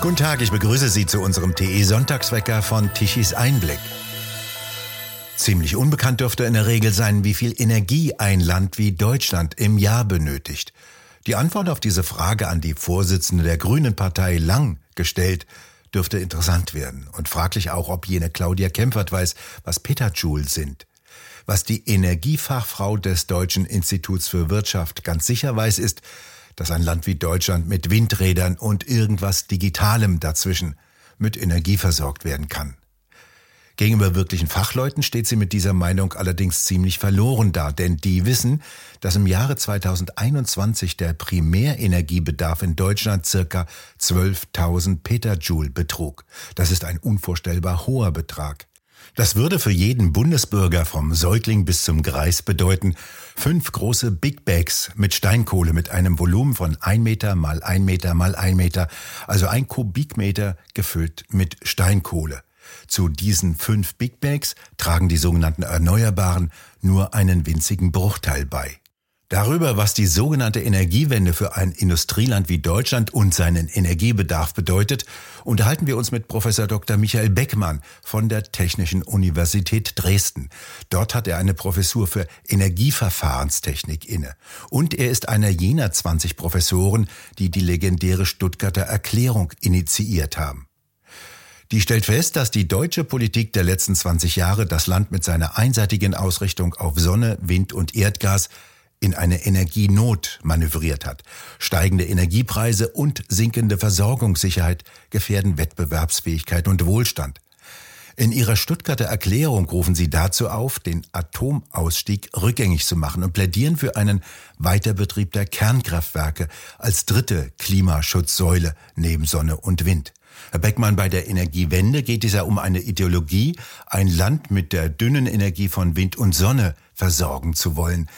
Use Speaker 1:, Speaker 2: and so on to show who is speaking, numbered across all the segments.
Speaker 1: Guten Tag, ich begrüße Sie zu unserem TE Sonntagswecker von Tichys Einblick. Ziemlich unbekannt dürfte in der Regel sein, wie viel Energie ein Land wie Deutschland im Jahr benötigt. Die Antwort auf diese Frage an die Vorsitzende der Grünen Partei Lang gestellt, dürfte interessant werden und fraglich auch, ob jene Claudia Kempfert weiß, was Petajoule sind. Was die Energiefachfrau des Deutschen Instituts für Wirtschaft ganz sicher weiß, ist, dass ein Land wie Deutschland mit Windrädern und irgendwas Digitalem dazwischen mit Energie versorgt werden kann. Gegenüber wirklichen Fachleuten steht sie mit dieser Meinung allerdings ziemlich verloren da, denn die wissen, dass im Jahre 2021 der Primärenergiebedarf in Deutschland circa 12.000 Petajoule betrug. Das ist ein unvorstellbar hoher Betrag. Das würde für jeden Bundesbürger vom Säugling bis zum Greis bedeuten, fünf große Big Bags mit Steinkohle mit einem Volumen von ein Meter mal ein Meter mal ein Meter, also ein Kubikmeter gefüllt mit Steinkohle. Zu diesen fünf Big Bags tragen die sogenannten Erneuerbaren nur einen winzigen Bruchteil bei. Darüber, was die sogenannte Energiewende für ein Industrieland wie Deutschland und seinen Energiebedarf bedeutet, unterhalten wir uns mit Professor Dr. Michael Beckmann von der Technischen Universität Dresden. Dort hat er eine Professur für Energieverfahrenstechnik inne. Und er ist einer jener 20 Professoren, die die legendäre Stuttgarter Erklärung initiiert haben. Die stellt fest, dass die deutsche Politik der letzten 20 Jahre das Land mit seiner einseitigen Ausrichtung auf Sonne, Wind und Erdgas in eine Energienot manövriert hat. Steigende Energiepreise und sinkende Versorgungssicherheit gefährden Wettbewerbsfähigkeit und Wohlstand. In ihrer Stuttgarter Erklärung rufen sie dazu auf, den Atomausstieg rückgängig zu machen und plädieren für einen Weiterbetrieb der Kernkraftwerke als dritte Klimaschutzsäule neben Sonne und Wind. Herr Beckmann, bei der Energiewende geht es ja um eine Ideologie, ein Land mit der dünnen Energie von Wind und Sonne versorgen zu wollen.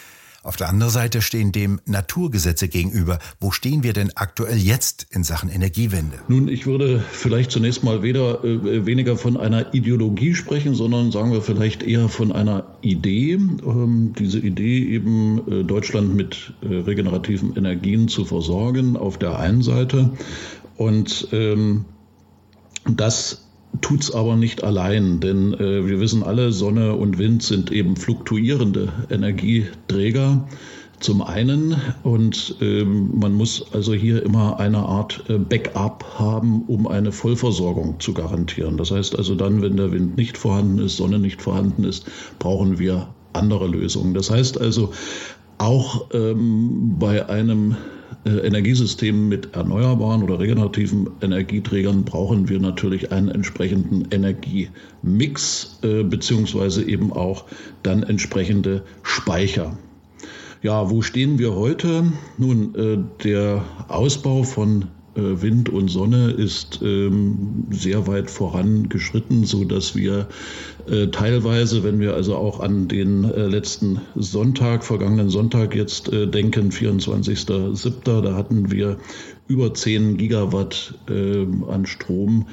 Speaker 1: Auf der anderen Seite stehen dem Naturgesetze gegenüber. Wo stehen wir denn aktuell jetzt in Sachen Energiewende?
Speaker 2: Nun, ich würde vielleicht zunächst mal weder, äh, weniger von einer Ideologie sprechen, sondern sagen wir vielleicht eher von einer Idee. Ähm, diese Idee eben äh, Deutschland mit äh, regenerativen Energien zu versorgen auf der einen Seite und ähm, das tut's aber nicht allein, denn äh, wir wissen alle, Sonne und Wind sind eben fluktuierende Energieträger zum einen und ähm, man muss also hier immer eine Art äh, Backup haben, um eine Vollversorgung zu garantieren. Das heißt also dann, wenn der Wind nicht vorhanden ist, Sonne nicht vorhanden ist, brauchen wir andere Lösungen. Das heißt also auch ähm, bei einem Energiesystemen mit erneuerbaren oder regenerativen Energieträgern brauchen wir natürlich einen entsprechenden Energiemix äh, beziehungsweise eben auch dann entsprechende Speicher. Ja, wo stehen wir heute? Nun, äh, der Ausbau von äh, Wind und Sonne ist ähm, sehr weit vorangeschritten, so dass wir äh, teilweise, wenn wir also auch an den äh, letzten Sonntag, vergangenen Sonntag jetzt denken, 24.07., da hatten wir über 10 Gigawatt ähm, an Strom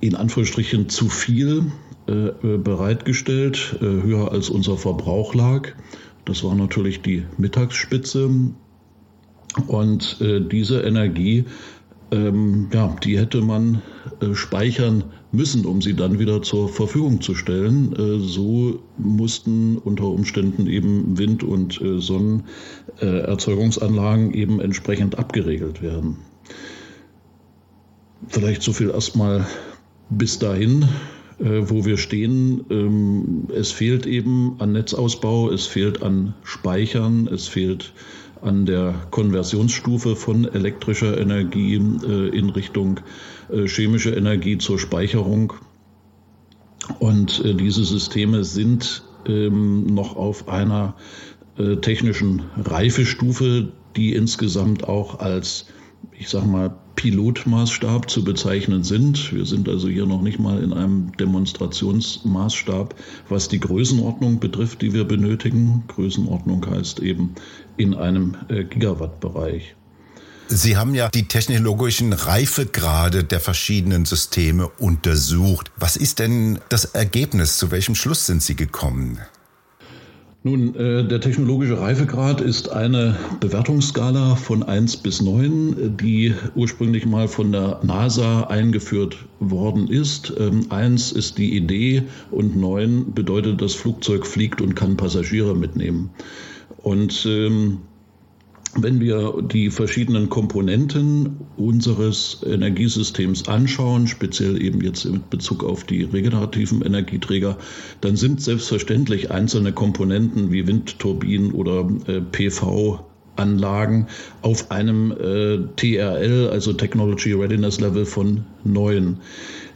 Speaker 2: in Anführungsstrichen zu viel bereitgestellt, höher als unser Verbrauch lag. Das war natürlich die Mittagsspitze. Und äh, diese Energie, ähm, ja, die hätte man äh, speichern müssen, um sie dann wieder zur Verfügung zu stellen. Äh, so mussten unter Umständen eben Wind- und äh, Sonnenerzeugungsanlagen eben entsprechend abgeregelt werden. Vielleicht so viel erstmal bis dahin äh, wo wir stehen. Ähm, es fehlt eben an Netzausbau, es fehlt an Speichern, es fehlt an der Konversionsstufe von elektrischer Energie äh, in Richtung äh, chemische Energie zur Speicherung. Und äh, diese Systeme sind ähm, noch auf einer technischen Reifestufe, die insgesamt auch als, ich sag mal, Pilotmaßstab zu bezeichnen sind. Wir sind also hier noch nicht mal in einem Demonstrationsmaßstab, was die Größenordnung betrifft, die wir benötigen. Größenordnung heißt eben in einem äh, Gigawattbereich.
Speaker 1: Sie haben ja die technologischen Reifegrade der verschiedenen Systeme untersucht. Was ist denn das Ergebnis? Zu welchem Schluss sind Sie gekommen?
Speaker 2: Nun, äh, der technologische Reifegrad ist eine Bewertungsskala von 1 bis 9, die ursprünglich mal von der NASA eingeführt worden ist. Ähm, 1 ist die Idee und 9 bedeutet, das Flugzeug fliegt und kann Passagiere mitnehmen. Und ähm, wenn wir die verschiedenen Komponenten unseres Energiesystems anschauen, speziell eben jetzt mit Bezug auf die regenerativen Energieträger, dann sind selbstverständlich einzelne Komponenten wie Windturbinen oder äh, PV Anlagen auf einem äh, TRL, also Technology Readiness Level von 9.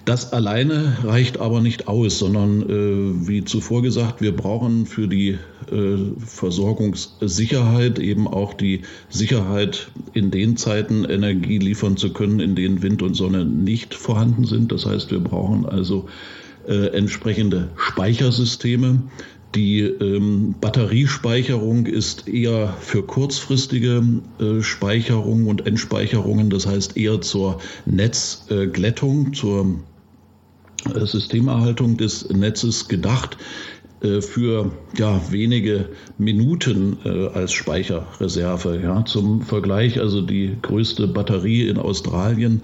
Speaker 2: Das alleine reicht aber nicht aus, sondern äh, wie zuvor gesagt, wir brauchen für die äh, Versorgungssicherheit eben auch die Sicherheit, in den Zeiten Energie liefern zu können, in denen Wind und Sonne nicht vorhanden sind. Das heißt, wir brauchen also äh, entsprechende Speichersysteme. Die ähm, Batteriespeicherung ist eher für kurzfristige äh, Speicherung und Entspeicherungen, das heißt eher zur Netzglättung, zur äh, Systemerhaltung des Netzes gedacht äh, für ja, wenige Minuten äh, als Speicherreserve. Ja. Zum Vergleich, also die größte Batterie in Australien,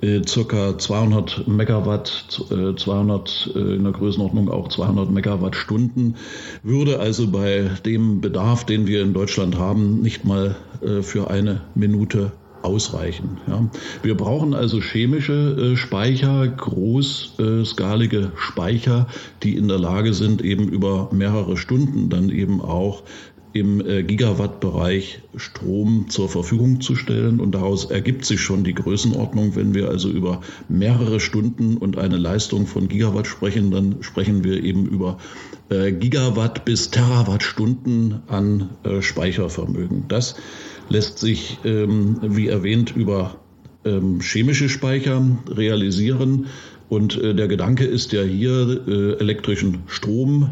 Speaker 2: äh, circa 200 Megawatt, äh, 200 äh, in der Größenordnung auch 200 Megawattstunden, würde also bei dem Bedarf, den wir in Deutschland haben, nicht mal für eine Minute ausreichen. Ja. Wir brauchen also chemische äh, Speicher, großskalige Speicher, die in der Lage sind, eben über mehrere Stunden dann eben auch im äh, Gigawattbereich Strom zur Verfügung zu stellen. Und daraus ergibt sich schon die Größenordnung. Wenn wir also über mehrere Stunden und eine Leistung von Gigawatt sprechen, dann sprechen wir eben über äh, Gigawatt bis Terawattstunden an Speichervermögen. Das lässt sich, ähm, wie erwähnt, über ähm, chemische Speicher realisieren. Und äh, der Gedanke ist ja hier, äh, elektrischen Strom,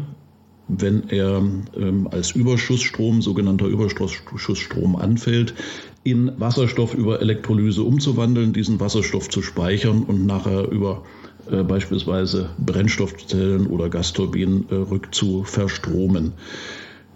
Speaker 2: wenn er ähm, als Überschussstrom, sogenannter Überschussstrom anfällt, in Wasserstoff über Elektrolyse umzuwandeln, diesen Wasserstoff zu speichern und nachher über äh, beispielsweise Brennstoffzellen oder Gasturbinen äh, rückzuverstromen.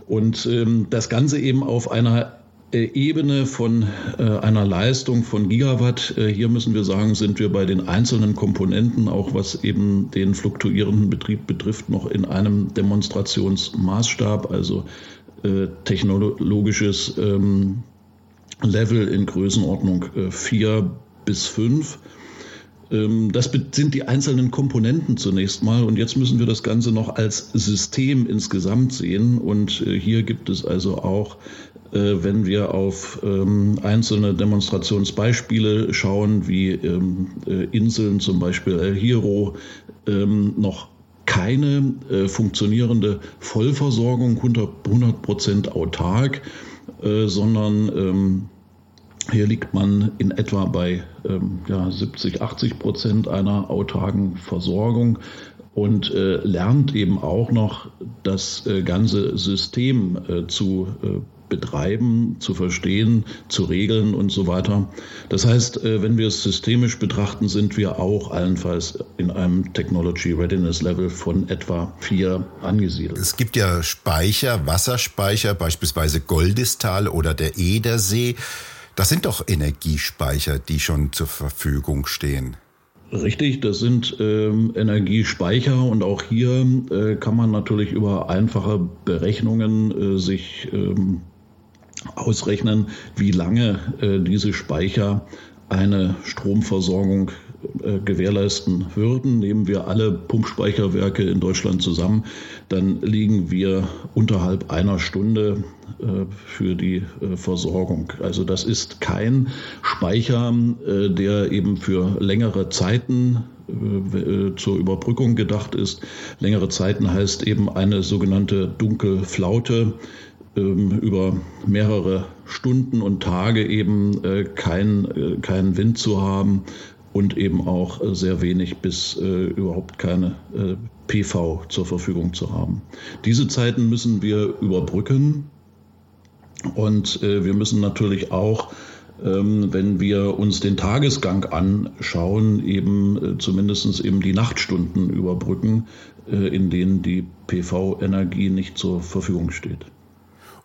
Speaker 2: Und ähm, das Ganze eben auf einer Ebene von äh, einer Leistung von Gigawatt. Äh, hier müssen wir sagen, sind wir bei den einzelnen Komponenten, auch was eben den fluktuierenden Betrieb betrifft, noch in einem Demonstrationsmaßstab, also technologisches ähm, Level in Größenordnung 4 bis 5. Ähm, das sind die einzelnen Komponenten zunächst mal und jetzt müssen wir das Ganze noch als System insgesamt sehen und äh, hier gibt es also auch, äh, wenn wir auf ähm, einzelne Demonstrationsbeispiele schauen, wie ähm, äh, Inseln, zum Beispiel El Hierro, noch keine funktionierende Vollversorgung 100 Prozent autark, sondern hier liegt man in etwa bei ähm, ja, 70, 80 Prozent einer autarken Versorgung und äh, lernt eben auch noch das äh, ganze System äh, zu äh, betreiben, zu verstehen, zu regeln und so weiter. Das heißt, äh, wenn wir es systemisch betrachten, sind wir auch allenfalls in einem Technology Readiness Level von etwa vier angesiedelt.
Speaker 1: Es gibt ja Speicher, Wasserspeicher, beispielsweise Goldistal oder der Edersee. Das sind doch Energiespeicher, die schon zur Verfügung stehen.
Speaker 2: Richtig, das sind ähm, Energiespeicher und auch hier äh, kann man natürlich über einfache Berechnungen äh, sich ähm, ausrechnen, wie lange äh, diese Speicher eine Stromversorgung äh, gewährleisten würden. Nehmen wir alle Pumpspeicherwerke in Deutschland zusammen, dann liegen wir unterhalb einer Stunde äh, für die äh, Versorgung. Also das ist kein Speicher, der eben für längere Zeiten zur Überbrückung gedacht ist. Längere Zeiten heißt eben eine sogenannte Dunkelflaute über mehrere Stunden und Tage eben kein, keinen Wind zu haben, und eben auch äh, sehr wenig bis äh, überhaupt keine äh, PV zur Verfügung zu haben. Diese Zeiten müssen wir überbrücken und äh, wir müssen natürlich auch ähm, wenn wir uns den Tagesgang anschauen, eben äh, zumindest eben die Nachtstunden überbrücken, in denen die PV-Energie nicht zur Verfügung steht.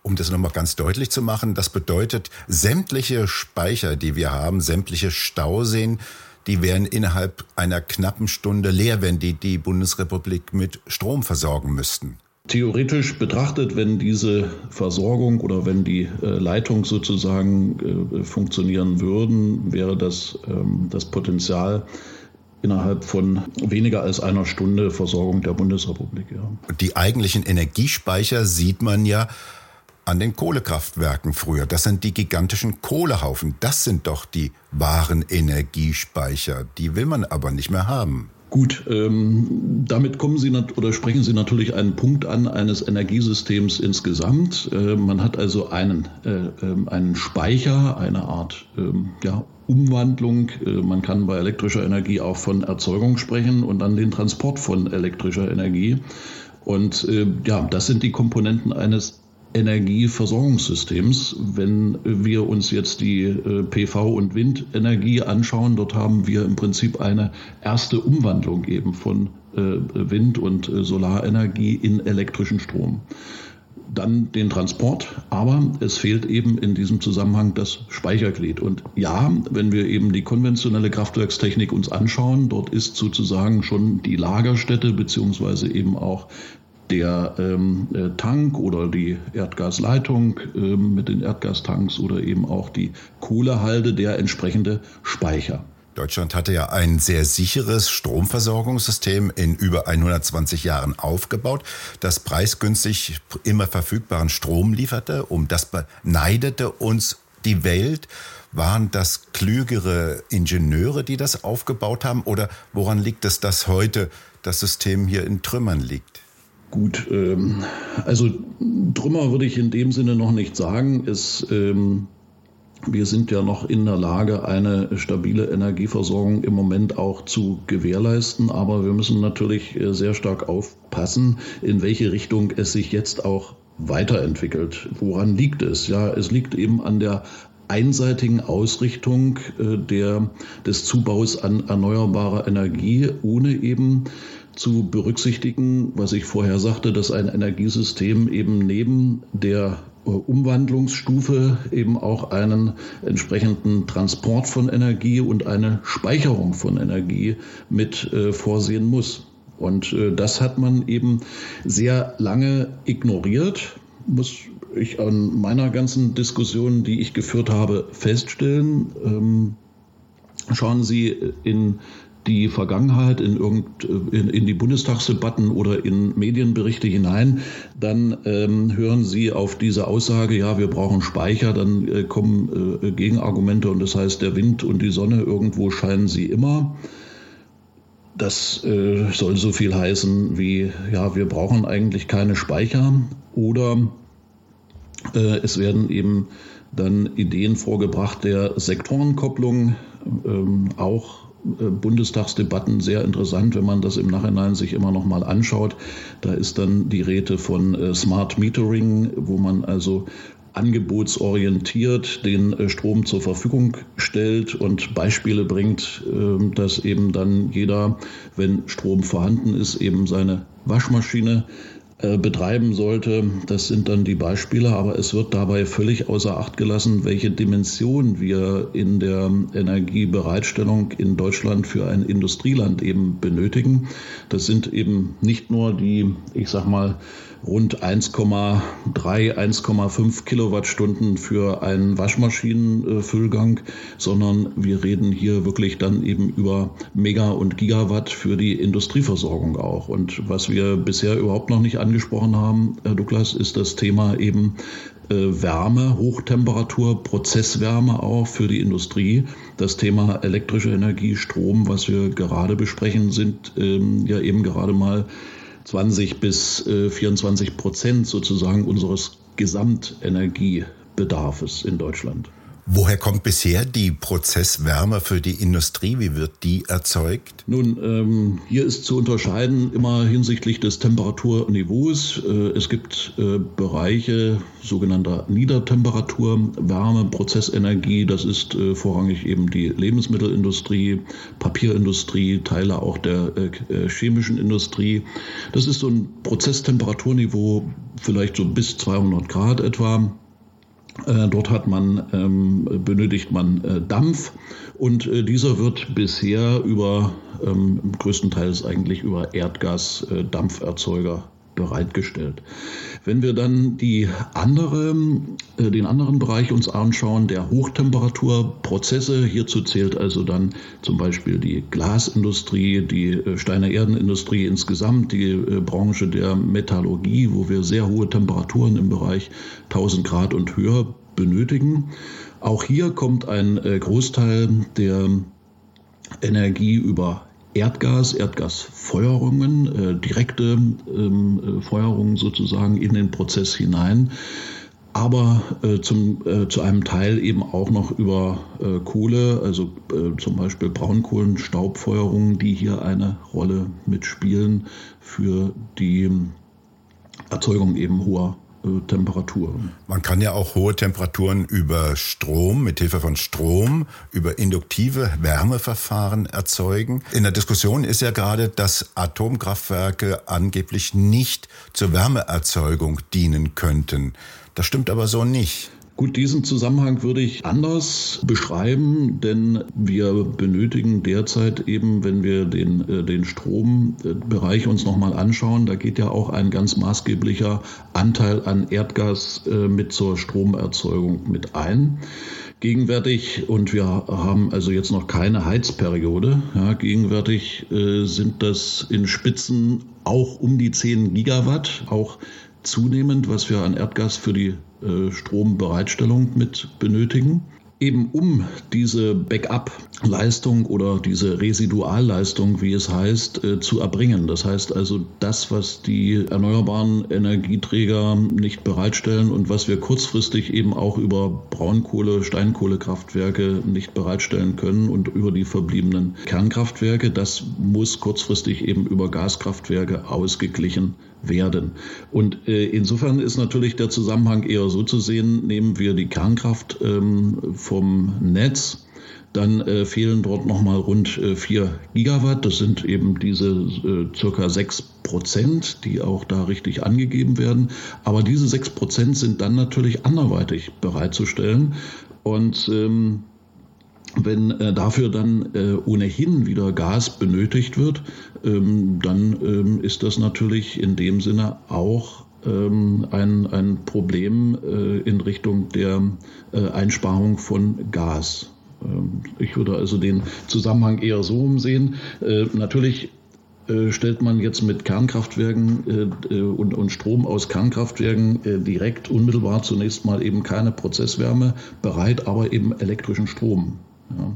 Speaker 1: Um das nochmal ganz deutlich zu machen, das bedeutet, sämtliche Speicher, die wir haben, sämtliche Stauseen, die wären innerhalb einer knappen Stunde leer, wenn die die Bundesrepublik mit Strom versorgen müssten.
Speaker 2: Theoretisch betrachtet, wenn diese Versorgung oder wenn die äh, Leitung sozusagen äh, funktionieren würden, wäre das ähm, das Potenzial innerhalb von weniger als einer Stunde Versorgung der Bundesrepublik. Ja.
Speaker 1: Die eigentlichen Energiespeicher sieht man ja an den Kohlekraftwerken früher. Das sind die gigantischen Kohlehaufen. Das sind doch die wahren Energiespeicher. Die will man aber nicht mehr haben.
Speaker 2: Gut, ähm, damit kommen Sie oder sprechen Sie natürlich einen Punkt an eines Energiesystems insgesamt. Äh, man hat also einen, äh, äh, einen Speicher, eine Art ähm, ja, Umwandlung. Äh, man kann bei elektrischer Energie auch von Erzeugung sprechen und dann den Transport von elektrischer Energie. Und äh, ja, das sind die Komponenten eines Energieversorgungssystems. Wenn wir uns jetzt die äh, PV- und Windenergie anschauen, dort haben wir im Prinzip eine erste Umwandlung eben von äh, Wind- und äh, Solarenergie in elektrischen Strom. Dann den Transport, aber es fehlt eben in diesem Zusammenhang das Speicherglied. Und ja, wenn wir eben die konventionelle Kraftwerkstechnik uns anschauen, dort ist sozusagen schon die Lagerstätte beziehungsweise eben auch der ähm, äh, Tank oder die Erdgasleitung ähm, mit den Erdgastanks oder eben auch die Kohlehalde der entsprechende Speicher.
Speaker 1: Deutschland hatte ja ein sehr sicheres Stromversorgungssystem in über 120 Jahren aufgebaut, das preisgünstig immer verfügbaren Strom lieferte. Um das beneidete uns die Welt. Waren das klügere Ingenieure, die das aufgebaut haben? Oder woran liegt es, dass heute das System hier in Trümmern liegt?
Speaker 2: Gut, ähm, also Trümmer würde ich in dem Sinne noch nicht sagen. Es, ähm, wir sind ja noch in der Lage, eine stabile Energieversorgung im Moment auch zu gewährleisten. Aber wir müssen natürlich äh, sehr stark aufpassen, in welche Richtung es sich jetzt auch weiterentwickelt. Woran liegt es? Ja, es liegt eben an der einseitigen Ausrichtung äh, der, des Zubaus an erneuerbarer Energie, ohne eben zu berücksichtigen, was ich vorher sagte, dass ein Energiesystem eben neben der äh, Umwandlungsstufe eben auch einen entsprechenden Transport von Energie und eine Speicherung von Energie mit äh, vorsehen muss. Und äh, das hat man eben sehr lange ignoriert, muss ich an meiner ganzen Diskussion, die ich geführt habe, feststellen. Ähm, schauen Sie in die Vergangenheit in, irgend, in, in die Bundestagsdebatten oder in Medienberichte hinein, dann ähm, hören Sie auf diese Aussage, ja, wir brauchen Speicher, dann äh, kommen äh, Gegenargumente und das heißt, der Wind und die Sonne, irgendwo scheinen sie immer. Das äh, soll so viel heißen wie, ja, wir brauchen eigentlich keine Speicher oder äh, es werden eben dann Ideen vorgebracht der Sektorenkopplung, ähm, auch äh, Bundestagsdebatten sehr interessant, wenn man das im Nachhinein sich immer noch mal anschaut. Da ist dann die Rede von äh, Smart Metering, wo man also angebotsorientiert den äh, Strom zur Verfügung stellt und Beispiele bringt, ähm, dass eben dann jeder, wenn Strom vorhanden ist, eben seine Waschmaschine äh, betreiben sollte. Das sind dann die Beispiele, aber es wird dabei völlig außer Acht gelassen, welche Dimension wir in der Energiebereitstellung in Deutschland für ein Industrieland eben benötigen. Das sind eben nicht nur die, ich sag mal, rund 1,3, 1,5 Kilowattstunden für einen Waschmaschinenfüllgang, sondern wir reden hier wirklich dann eben über Mega- und Gigawatt für die Industrieversorgung auch. Und was wir bisher überhaupt noch nicht angesprochen haben, Herr Douglas, ist das Thema eben äh, Wärme, Hochtemperatur, Prozesswärme auch für die Industrie. Das Thema elektrische Energie, Strom, was wir gerade besprechen, sind ähm, ja eben gerade mal 20 bis 24 äh, Prozent sozusagen unseres Gesamtenergiebedarfes in Deutschland.
Speaker 1: Woher kommt bisher die Prozesswärme für die Industrie? Wie wird die erzeugt?
Speaker 2: Nun, ähm, hier ist zu unterscheiden immer hinsichtlich des Temperaturniveaus. Äh, es gibt äh, Bereiche sogenannter Niedertemperaturwärme, Prozessenergie. Das ist äh, vorrangig eben die Lebensmittelindustrie, Papierindustrie, Teile auch der äh, äh, chemischen Industrie. Das ist so ein Prozesstemperaturniveau, vielleicht so bis 200 Grad etwa. Äh, dort hat man, ähm, benötigt man äh, Dampf. Und äh, dieser wird bisher über, ähm, größtenteils eigentlich über Erdgas-Dampferzeuger bereitgestellt. Wenn wir dann die andere, äh, den anderen Bereich uns anschauen, der Hochtemperaturprozesse, hierzu zählt also dann zum Beispiel die Glasindustrie, die äh, Steine Erdenindustrie insgesamt, die äh, Branche der Metallurgie, wo wir sehr hohe Temperaturen im Bereich 1000 Grad und höher benötigen. Auch hier kommt ein Großteil der Energie über Erdgas, Erdgasfeuerungen, äh, direkte ähm, äh, Feuerungen sozusagen in den Prozess hinein, aber äh, zum, äh, zu einem Teil eben auch noch über äh, Kohle, also äh, zum Beispiel Braunkohlenstaubfeuerungen, die hier eine Rolle mitspielen für die Erzeugung eben hoher Temperatur.
Speaker 1: Man kann ja auch hohe Temperaturen über Strom, mit Hilfe von Strom, über induktive Wärmeverfahren erzeugen. In der Diskussion ist ja gerade, dass Atomkraftwerke angeblich nicht zur Wärmeerzeugung dienen könnten. Das stimmt aber so nicht.
Speaker 2: Gut, diesen Zusammenhang würde ich anders beschreiben, denn wir benötigen derzeit eben, wenn wir den, äh, den Strombereich uns nochmal anschauen, da geht ja auch ein ganz maßgeblicher Anteil an Erdgas äh, mit zur Stromerzeugung mit ein. Gegenwärtig, und wir haben also jetzt noch keine Heizperiode, ja, gegenwärtig äh, sind das in Spitzen auch um die 10 Gigawatt, auch zunehmend, was wir an Erdgas für die äh, Strombereitstellung mit benötigen. Eben um diese Backup-Leistung oder diese Residualleistung, wie es heißt, äh, zu erbringen. Das heißt also, das, was die erneuerbaren Energieträger nicht bereitstellen und was wir kurzfristig eben auch über Braunkohle, Steinkohlekraftwerke nicht bereitstellen können und über die verbliebenen Kernkraftwerke, das muss kurzfristig eben über Gaskraftwerke ausgeglichen werden. Und äh, insofern ist natürlich der Zusammenhang eher so zu sehen, nehmen wir die Kernkraft ähm, vom Netz, dann äh, fehlen dort nochmal rund äh, 4 Gigawatt. Das sind eben diese äh, circa 6 Prozent, die auch da richtig angegeben werden. Aber diese 6 Prozent sind dann natürlich anderweitig bereitzustellen. Und ähm, wenn äh, dafür dann äh, ohnehin wieder Gas benötigt wird, ähm, dann ähm, ist das natürlich in dem Sinne auch ähm, ein, ein Problem äh, in Richtung der äh, Einsparung von Gas. Ähm, ich würde also den Zusammenhang eher so umsehen. Äh, natürlich äh, stellt man jetzt mit Kernkraftwerken äh, und, und, Strom aus Kernkraftwerken äh, direkt unmittelbar zunächst mal eben keine Prozesswärme bereit, aber eben elektrischen Strom. Ja.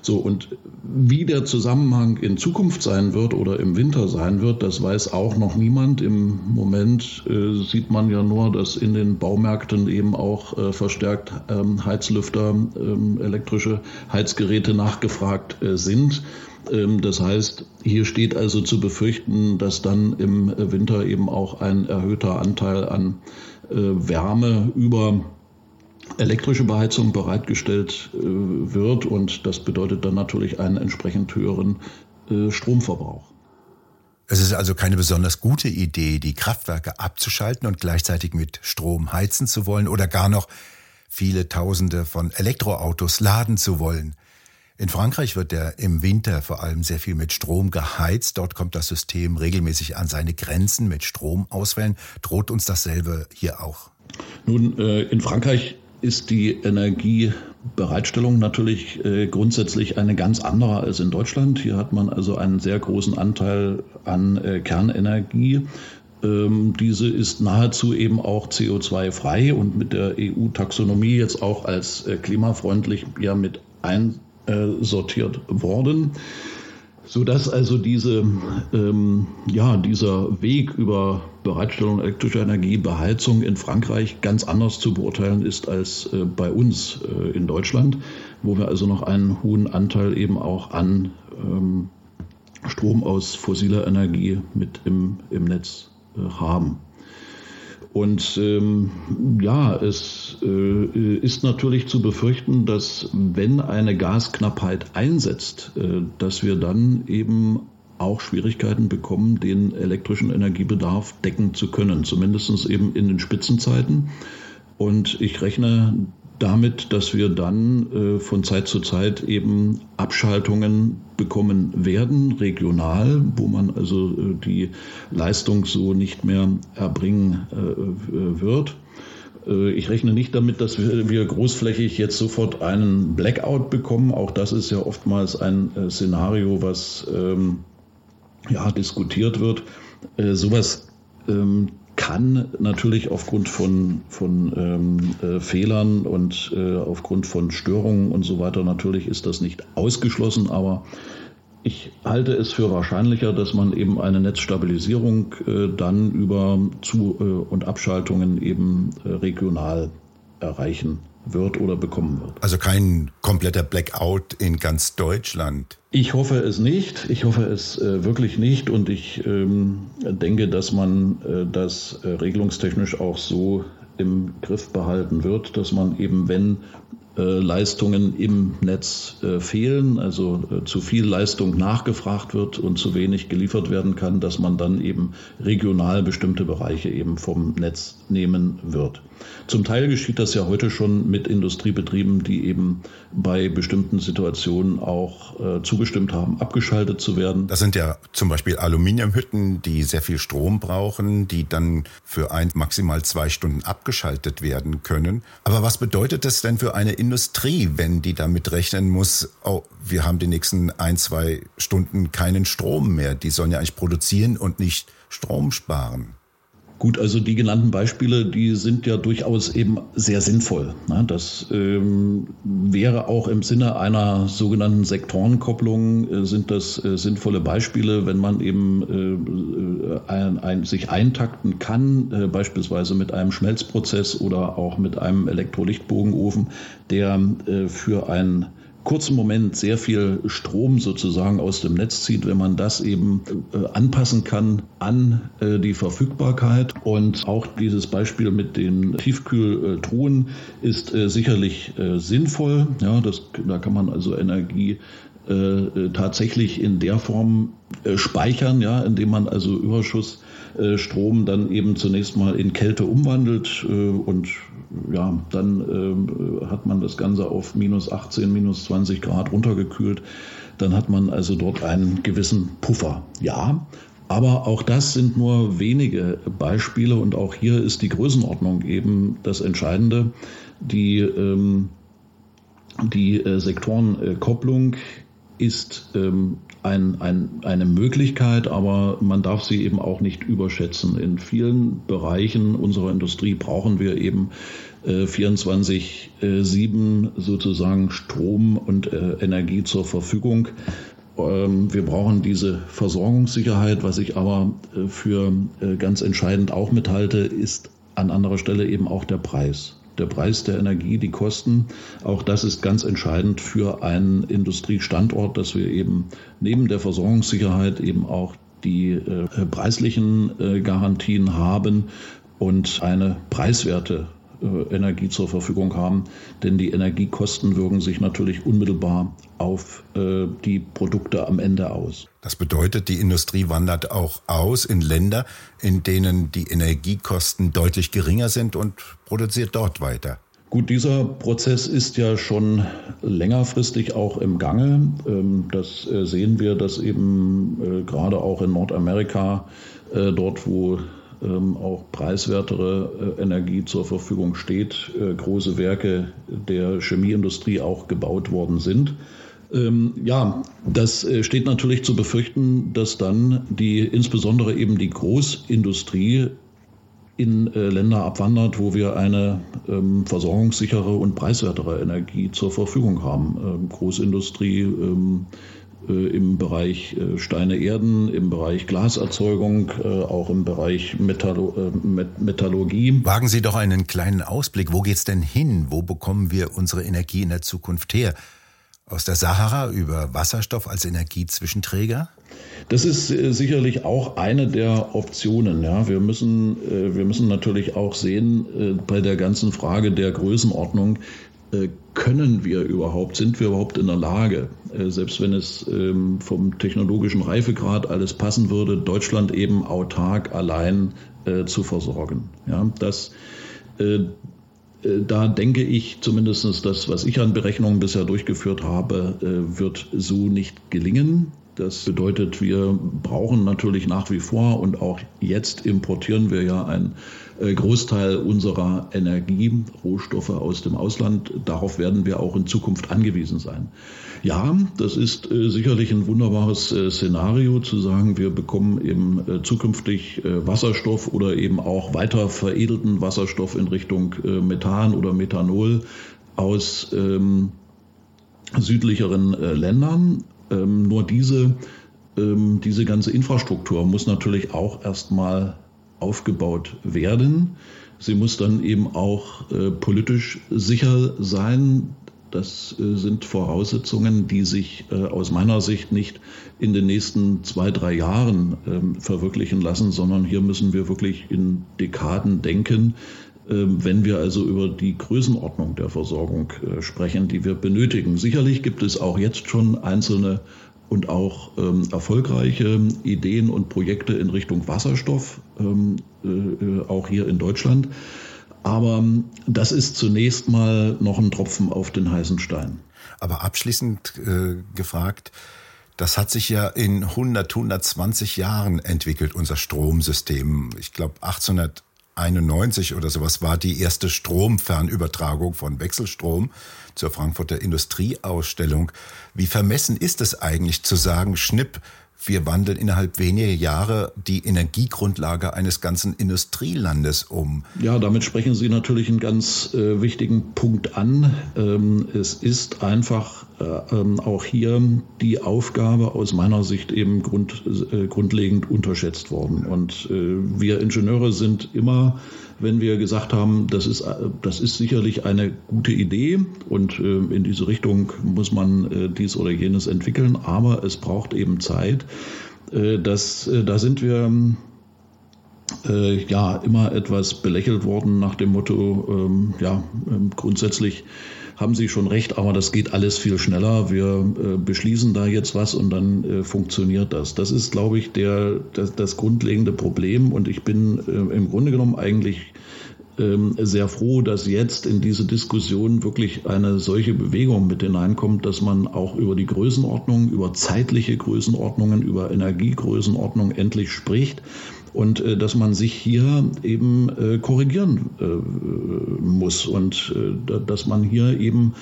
Speaker 2: So, und wie der Zusammenhang in Zukunft sein wird oder im Winter sein wird, das weiß auch noch niemand. Im Moment äh, sieht man ja nur, dass in den Baumärkten eben auch äh, verstärkt ähm, Heizlüfter, ähm, elektrische Heizgeräte nachgefragt äh, sind. Ähm, das heißt, hier steht also zu befürchten, dass dann im Winter eben auch ein erhöhter Anteil an äh, Wärme über elektrische Beheizung bereitgestellt äh, wird und das bedeutet dann natürlich einen entsprechend höheren äh, Stromverbrauch.
Speaker 1: Es ist also keine besonders gute Idee, die Kraftwerke abzuschalten und gleichzeitig mit Strom heizen zu wollen oder gar noch viele Tausende von Elektroautos laden zu wollen. In Frankreich wird der im Winter vor allem sehr viel mit Strom geheizt. Dort kommt das System regelmäßig an seine Grenzen mit Stromausfällen. Droht uns dasselbe hier auch?
Speaker 2: Nun, äh, in Frankreich ist die Energiebereitstellung natürlich äh, grundsätzlich eine ganz andere als in Deutschland. Hier hat man also einen sehr großen Anteil an äh, Kernenergie. Ähm, diese ist nahezu eben auch CO2-frei und mit der EU-Taxonomie jetzt auch als äh, klimafreundlich ja mit einsortiert worden sodass also diese, ähm, ja, dieser Weg über Bereitstellung elektrischer Energie, Beheizung in Frankreich ganz anders zu beurteilen ist als äh, bei uns äh, in Deutschland, wo wir also noch einen hohen Anteil eben auch an ähm, Strom aus fossiler Energie mit im, im Netz äh, haben. Und ähm, ja, es äh, ist natürlich zu befürchten, dass wenn eine Gasknappheit einsetzt, äh, dass wir dann eben auch Schwierigkeiten bekommen, den elektrischen Energiebedarf decken zu können, zumindest eben in den Spitzenzeiten. Und ich rechne damit, dass wir dann äh, von Zeit zu Zeit eben Abschaltungen bekommen werden, regional, wo man also äh, die Leistung so nicht mehr erbringen äh, wird. Äh, ich rechne nicht damit, dass wir, großflächig jetzt sofort einen Blackout bekommen. Auch das ist ja oftmals ein äh, Szenario, was ähm, ja, diskutiert wird. Äh, sowas ähm, kann natürlich aufgrund von, von ähm, äh, Fehlern und äh, aufgrund von Störungen und so weiter, natürlich ist das nicht ausgeschlossen, aber ich halte es für wahrscheinlicher, dass man eben eine Netzstabilisierung äh, dann über Zu- äh, und Abschaltungen eben äh, regional erreichen wird oder bekommen wird.
Speaker 1: Also kein kompletter Blackout in ganz Deutschland.
Speaker 2: Ich hoffe es nicht. Ich hoffe es äh, wirklich nicht. Und ich ähm, denke, dass man äh, das äh, regelungstechnisch auch so im Griff behalten wird, dass man eben, wenn äh, Leistungen im Netz äh, fehlen, also äh, zu viel Leistung nachgefragt wird und zu wenig geliefert werden kann, dass man dann eben regional bestimmte Bereiche eben vom Netz nehmen wird. Zum Teil geschieht das ja heute schon mit Industriebetrieben, die eben bei bestimmten Situationen auch äh, zugestimmt haben, abgeschaltet zu werden.
Speaker 1: Das sind ja zum Beispiel Aluminiumhütten, die sehr viel Strom brauchen, die dann für ein, maximal zwei Stunden abgeschaltet werden können. Aber was bedeutet das denn für eine Industrie, wenn die damit rechnen muss, oh, wir haben die nächsten ein, zwei Stunden keinen Strom mehr. Die sollen ja eigentlich produzieren und nicht Strom sparen.
Speaker 2: Gut, also die genannten Beispiele, die sind ja durchaus eben sehr sinnvoll. Ne? Das ähm, wäre auch im Sinne einer sogenannten Sektorenkopplung, äh, sind das äh, sinnvolle Beispiele, wenn man eben äh, ein, ein, sich eintakten kann, beispielsweise mit einem Schmelzprozess oder auch mit einem Elektrolichtbogenofen, der für ein kurzen Moment sehr viel Strom sozusagen aus dem Netz zieht, wenn man das eben äh, anpassen kann an äh, die Verfügbarkeit. Und auch dieses Beispiel mit den Tiefkühltruhen ist äh, sicherlich sinnvoll. Ja, das, da kann man also Energie tatsächlich in der Form speichern, ja, indem man also Überschussstrom dann eben zunächst mal in Kälte umwandelt und ja, dann äh, hat man das Ganze auf minus 18, minus 20 Grad runtergekühlt. Dann hat man also dort einen gewissen Puffer. Ja, aber auch das sind nur wenige Beispiele und auch hier ist die Größenordnung eben das Entscheidende. Die, ähm, die äh, Sektorenkopplung ist ähm, ein, ein, eine Möglichkeit, aber man darf sie eben auch nicht überschätzen. In vielen Bereichen unserer Industrie brauchen wir eben äh, 24-7 äh, sozusagen Strom und äh, Energie zur Verfügung. Ähm, wir brauchen diese Versorgungssicherheit. Was ich aber äh, für äh, ganz entscheidend auch mithalte, ist an anderer Stelle eben auch der Preis der Preis der Energie, die Kosten. Auch das ist ganz entscheidend für einen Industriestandort, dass wir eben neben der Versorgungssicherheit eben auch die äh, preislichen äh, Garantien haben und eine preiswerte Energie zur Verfügung haben, denn die Energiekosten wirken sich natürlich unmittelbar auf äh, die Produkte am Ende aus.
Speaker 1: Das bedeutet, die Industrie wandert auch aus in Länder, in denen die Energiekosten deutlich geringer sind und produziert dort weiter.
Speaker 2: Gut, dieser Prozess ist ja schon längerfristig auch im Gange. Ähm, das äh, sehen wir, dass eben äh, gerade auch in Nordamerika, dort wo auch preiswertere äh, Energie zur Verfügung steht, äh, große Werke der Chemieindustrie auch gebaut worden sind. Ähm, ja, das äh, steht natürlich zu befürchten, dass dann die, insbesondere eben die Großindustrie in Länder abwandert, wo wir eine ähm, versorgungssichere und preiswertere Energie zur Verfügung haben. Ähm, Großindustrie, ähm, äh, im Bereich äh, Steine Erden, im Bereich Glaserzeugung, äh, auch im Bereich Metallo Metallurgie.
Speaker 1: Wagen Sie doch einen kleinen Ausblick. Wo geht's denn hin? Wo bekommen wir unsere Energie in der Zukunft her? Aus der Sahara über Wasserstoff als Energiezwischenträger?
Speaker 2: Das ist sicherlich auch eine der Optionen. Ja. Wir, müssen, wir müssen natürlich auch sehen, bei der ganzen Frage der Größenordnung, äh, können wir überhaupt, sind wir überhaupt in der Lage, äh, selbst wenn es ähm, vom technologischen Reifegrad alles passen würde, Deutschland eben autark allein äh, zu versorgen. Ja, das, da denke ich zumindest das, was ich an Berechnungen bisher durchgeführt habe, wird so nicht gelingen. Das bedeutet, wir brauchen natürlich nach wie vor und auch jetzt importieren wir ja einen äh, Großteil unserer Energie, Rohstoffe aus dem Ausland. Darauf werden wir auch in Zukunft angewiesen sein. Ja, das ist äh, sicherlich ein wunderbares äh, Szenario zu sagen, wir bekommen eben zukünftig Wasserstoff oder eben auch weiter veredelten Wasserstoff in Richtung Methan oder Methanol aus ähm, südlicheren Ländern. Ähm, nur diese, ähm, diese ganze Infrastruktur muss natürlich auch erstmal aufgebaut werden. Sie muss dann eben auch äh, politisch sicher sein. Das äh, sind Voraussetzungen, die sich äh, aus meiner Sicht nicht in den nächsten zwei, drei Jahren ähm, verwirklichen lassen, sondern hier müssen wir wirklich in Dekaden denken, wenn wir also über die Größenordnung der Versorgung äh, sprechen, die wir benötigen. Sicherlich gibt es auch jetzt schon einzelne und auch ähm, erfolgreiche Ideen und Projekte in Richtung Wasserstoff, ähm, äh, auch hier in Deutschland. Aber ähm, das ist zunächst mal noch ein Tropfen auf den heißen Stein.
Speaker 1: Aber abschließend äh, gefragt, das hat sich ja in 100, 120 Jahren entwickelt, unser Stromsystem. Ich glaube, 1800 91 oder sowas war die erste Stromfernübertragung von Wechselstrom zur Frankfurter Industrieausstellung. Wie vermessen ist es eigentlich zu sagen, Schnipp, wir wandeln innerhalb weniger Jahre die Energiegrundlage eines ganzen Industrielandes um.
Speaker 2: Ja, damit sprechen Sie natürlich einen ganz äh, wichtigen Punkt an. Ähm, es ist einfach auch hier die Aufgabe aus meiner Sicht eben grund, äh, grundlegend unterschätzt worden. Und äh, wir Ingenieure sind immer wenn wir gesagt haben, das ist, das ist sicherlich eine gute Idee und äh, in diese Richtung muss man äh, dies oder jenes entwickeln, aber es braucht eben Zeit. Äh, das, da sind wir ja immer etwas belächelt worden nach dem Motto, ähm, ja, ähm, grundsätzlich haben Sie schon recht, aber das geht alles viel schneller. Wir äh, beschließen da jetzt was und dann äh, funktioniert das. Das ist, glaube ich, der, das, das grundlegende Problem und ich bin äh, im Grunde genommen eigentlich ähm, sehr froh, dass jetzt in diese Diskussion wirklich eine solche Bewegung mit hineinkommt, dass man auch über die Größenordnung, über zeitliche Größenordnungen, über Energiegrößenordnung endlich spricht und äh, dass man sich hier eben äh, korrigieren äh, muss und äh, dass man hier eben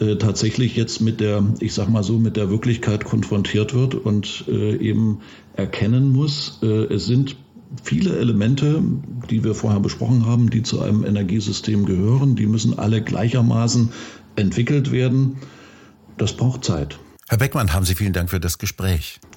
Speaker 2: äh, tatsächlich jetzt mit der, ich sag mal so, mit der Wirklichkeit konfrontiert wird und äh, eben erkennen muss, es sind viele Elemente, die wir vorher besprochen haben, die zu einem Energiesystem gehören, die müssen alle gleichermaßen entwickelt werden. Das braucht Zeit.
Speaker 1: Herr Beckmann, haben Sie vielen Dank für das Gespräch.